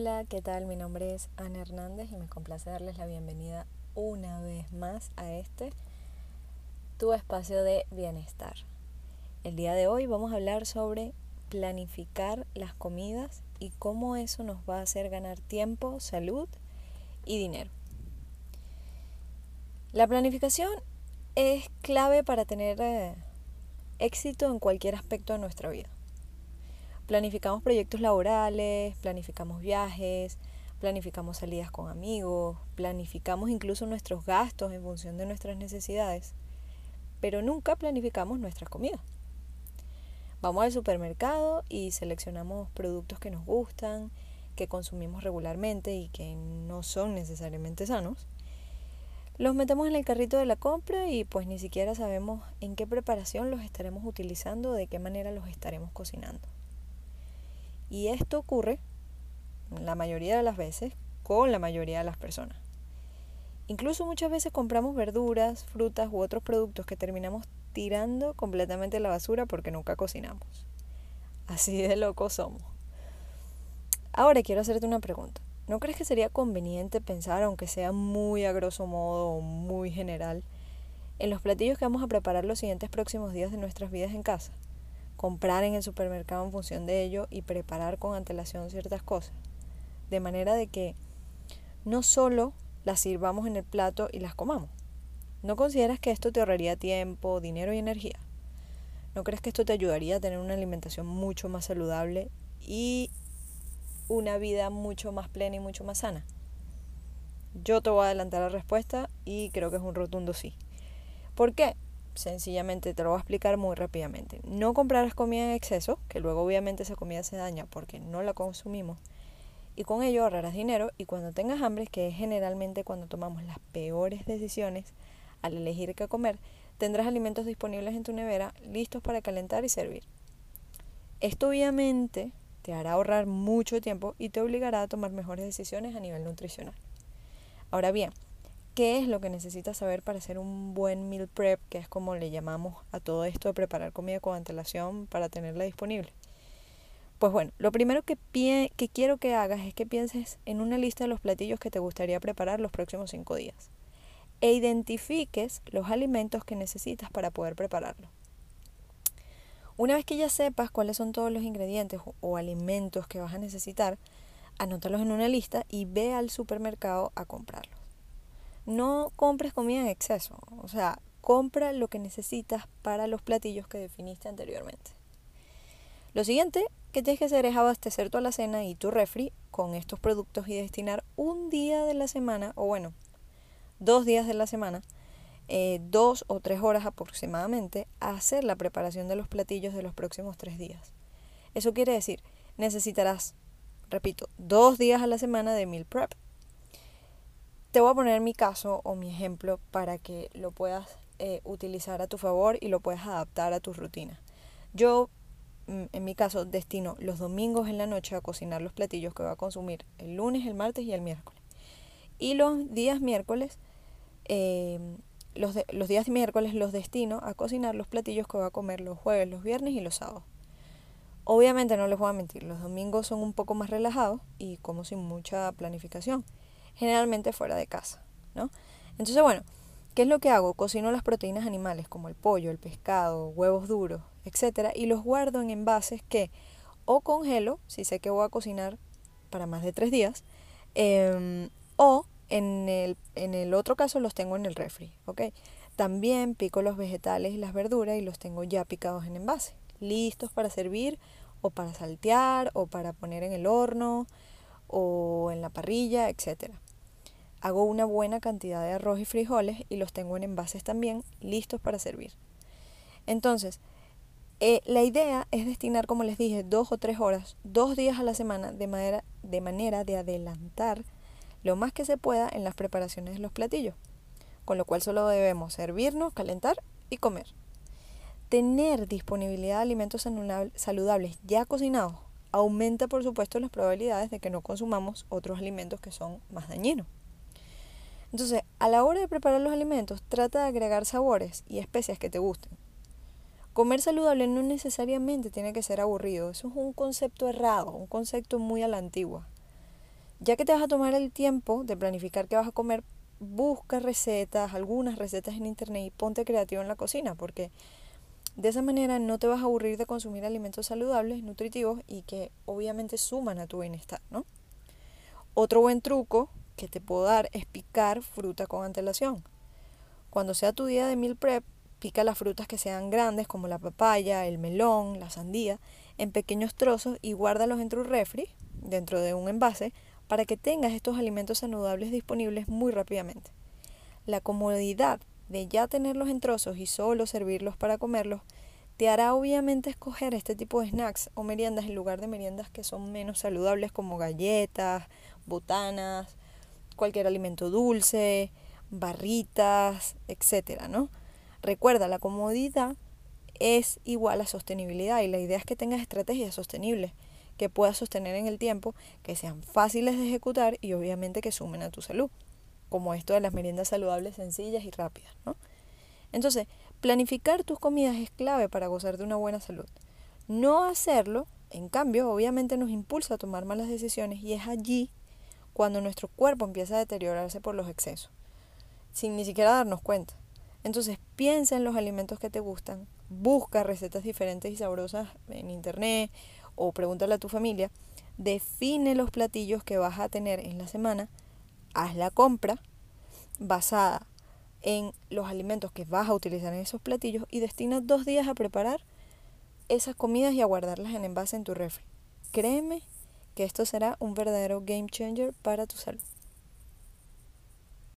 Hola, ¿qué tal? Mi nombre es Ana Hernández y me complace darles la bienvenida una vez más a este tu espacio de bienestar. El día de hoy vamos a hablar sobre planificar las comidas y cómo eso nos va a hacer ganar tiempo, salud y dinero. La planificación es clave para tener eh, éxito en cualquier aspecto de nuestra vida. Planificamos proyectos laborales, planificamos viajes, planificamos salidas con amigos, planificamos incluso nuestros gastos en función de nuestras necesidades, pero nunca planificamos nuestras comidas. Vamos al supermercado y seleccionamos productos que nos gustan, que consumimos regularmente y que no son necesariamente sanos. Los metemos en el carrito de la compra y pues ni siquiera sabemos en qué preparación los estaremos utilizando de qué manera los estaremos cocinando. Y esto ocurre la mayoría de las veces con la mayoría de las personas. Incluso muchas veces compramos verduras, frutas u otros productos que terminamos tirando completamente a la basura porque nunca cocinamos. Así de locos somos. Ahora quiero hacerte una pregunta. ¿No crees que sería conveniente pensar, aunque sea muy a grosso modo o muy general, en los platillos que vamos a preparar los siguientes próximos días de nuestras vidas en casa? Comprar en el supermercado en función de ello y preparar con antelación ciertas cosas. De manera de que no solo las sirvamos en el plato y las comamos. ¿No consideras que esto te ahorraría tiempo, dinero y energía? ¿No crees que esto te ayudaría a tener una alimentación mucho más saludable y una vida mucho más plena y mucho más sana? Yo te voy a adelantar la respuesta y creo que es un rotundo sí. ¿Por qué? Sencillamente te lo voy a explicar muy rápidamente. No comprarás comida en exceso, que luego obviamente esa comida se daña porque no la consumimos. Y con ello ahorrarás dinero y cuando tengas hambre, que es generalmente cuando tomamos las peores decisiones al elegir qué comer, tendrás alimentos disponibles en tu nevera listos para calentar y servir. Esto obviamente te hará ahorrar mucho tiempo y te obligará a tomar mejores decisiones a nivel nutricional. Ahora bien, ¿Qué es lo que necesitas saber para hacer un buen meal prep, que es como le llamamos a todo esto de preparar comida con antelación para tenerla disponible? Pues bueno, lo primero que, que quiero que hagas es que pienses en una lista de los platillos que te gustaría preparar los próximos cinco días e identifiques los alimentos que necesitas para poder prepararlo. Una vez que ya sepas cuáles son todos los ingredientes o alimentos que vas a necesitar, anótalos en una lista y ve al supermercado a comprarlos no compres comida en exceso, o sea, compra lo que necesitas para los platillos que definiste anteriormente. Lo siguiente que tienes que hacer es abastecer tu alacena y tu refri con estos productos y destinar un día de la semana, o bueno, dos días de la semana, eh, dos o tres horas aproximadamente, a hacer la preparación de los platillos de los próximos tres días. Eso quiere decir, necesitarás, repito, dos días a la semana de meal prep te voy a poner mi caso o mi ejemplo para que lo puedas eh, utilizar a tu favor y lo puedas adaptar a tu rutina. Yo, mm, en mi caso, destino los domingos en la noche a cocinar los platillos que voy a consumir el lunes, el martes y el miércoles. Y los días miércoles, em, los, los días miércoles los destino a cocinar los platillos que voy a comer los jueves, los viernes y los sábados. Obviamente no les voy a mentir, los domingos son un poco más relajados y como sin mucha planificación generalmente fuera de casa, ¿no? Entonces, bueno, ¿qué es lo que hago? Cocino las proteínas animales como el pollo, el pescado, huevos duros, etcétera, y los guardo en envases que o congelo, si sé que voy a cocinar para más de tres días, em, o en el, en el otro caso los tengo en el refri, ¿ok? También pico los vegetales y las verduras y los tengo ya picados en envase, listos para servir o para saltear o para poner en el horno o en la parrilla, etcétera. Hago una buena cantidad de arroz y frijoles y los tengo en envases también listos para servir. Entonces, eh, la idea es destinar, como les dije, dos o tres horas, dos días a la semana, de manera, de manera de adelantar lo más que se pueda en las preparaciones de los platillos, con lo cual solo debemos servirnos, calentar y comer. Tener disponibilidad de alimentos saludables ya cocinados aumenta, por supuesto, las probabilidades de que no consumamos otros alimentos que son más dañinos. Entonces, a la hora de preparar los alimentos, trata de agregar sabores y especias que te gusten. Comer saludable no necesariamente tiene que ser aburrido, eso es un concepto errado, un concepto muy a la antigua. Ya que te vas a tomar el tiempo de planificar qué vas a comer, busca recetas, algunas recetas en internet y ponte creativo en la cocina, porque de esa manera no te vas a aburrir de consumir alimentos saludables, nutritivos y que obviamente suman a tu bienestar, ¿no? Otro buen truco que te puedo dar es picar fruta con antelación. Cuando sea tu día de meal prep, pica las frutas que sean grandes como la papaya, el melón, la sandía, en pequeños trozos y guárdalos en tu refri, dentro de un envase, para que tengas estos alimentos saludables disponibles muy rápidamente. La comodidad de ya tenerlos en trozos y solo servirlos para comerlos te hará obviamente escoger este tipo de snacks o meriendas en lugar de meriendas que son menos saludables como galletas, botanas, cualquier alimento dulce, barritas, etcétera, ¿no? Recuerda, la comodidad es igual a sostenibilidad y la idea es que tengas estrategias sostenibles que puedas sostener en el tiempo, que sean fáciles de ejecutar y obviamente que sumen a tu salud, como esto de las meriendas saludables sencillas y rápidas, ¿no? Entonces, planificar tus comidas es clave para gozar de una buena salud. No hacerlo, en cambio, obviamente nos impulsa a tomar malas decisiones y es allí cuando nuestro cuerpo empieza a deteriorarse por los excesos, sin ni siquiera darnos cuenta. Entonces piensa en los alimentos que te gustan, busca recetas diferentes y sabrosas en internet o pregúntale a tu familia, define los platillos que vas a tener en la semana, haz la compra basada en los alimentos que vas a utilizar en esos platillos y destina dos días a preparar esas comidas y a guardarlas en envase en tu refri. Créeme que esto será un verdadero game changer para tu salud.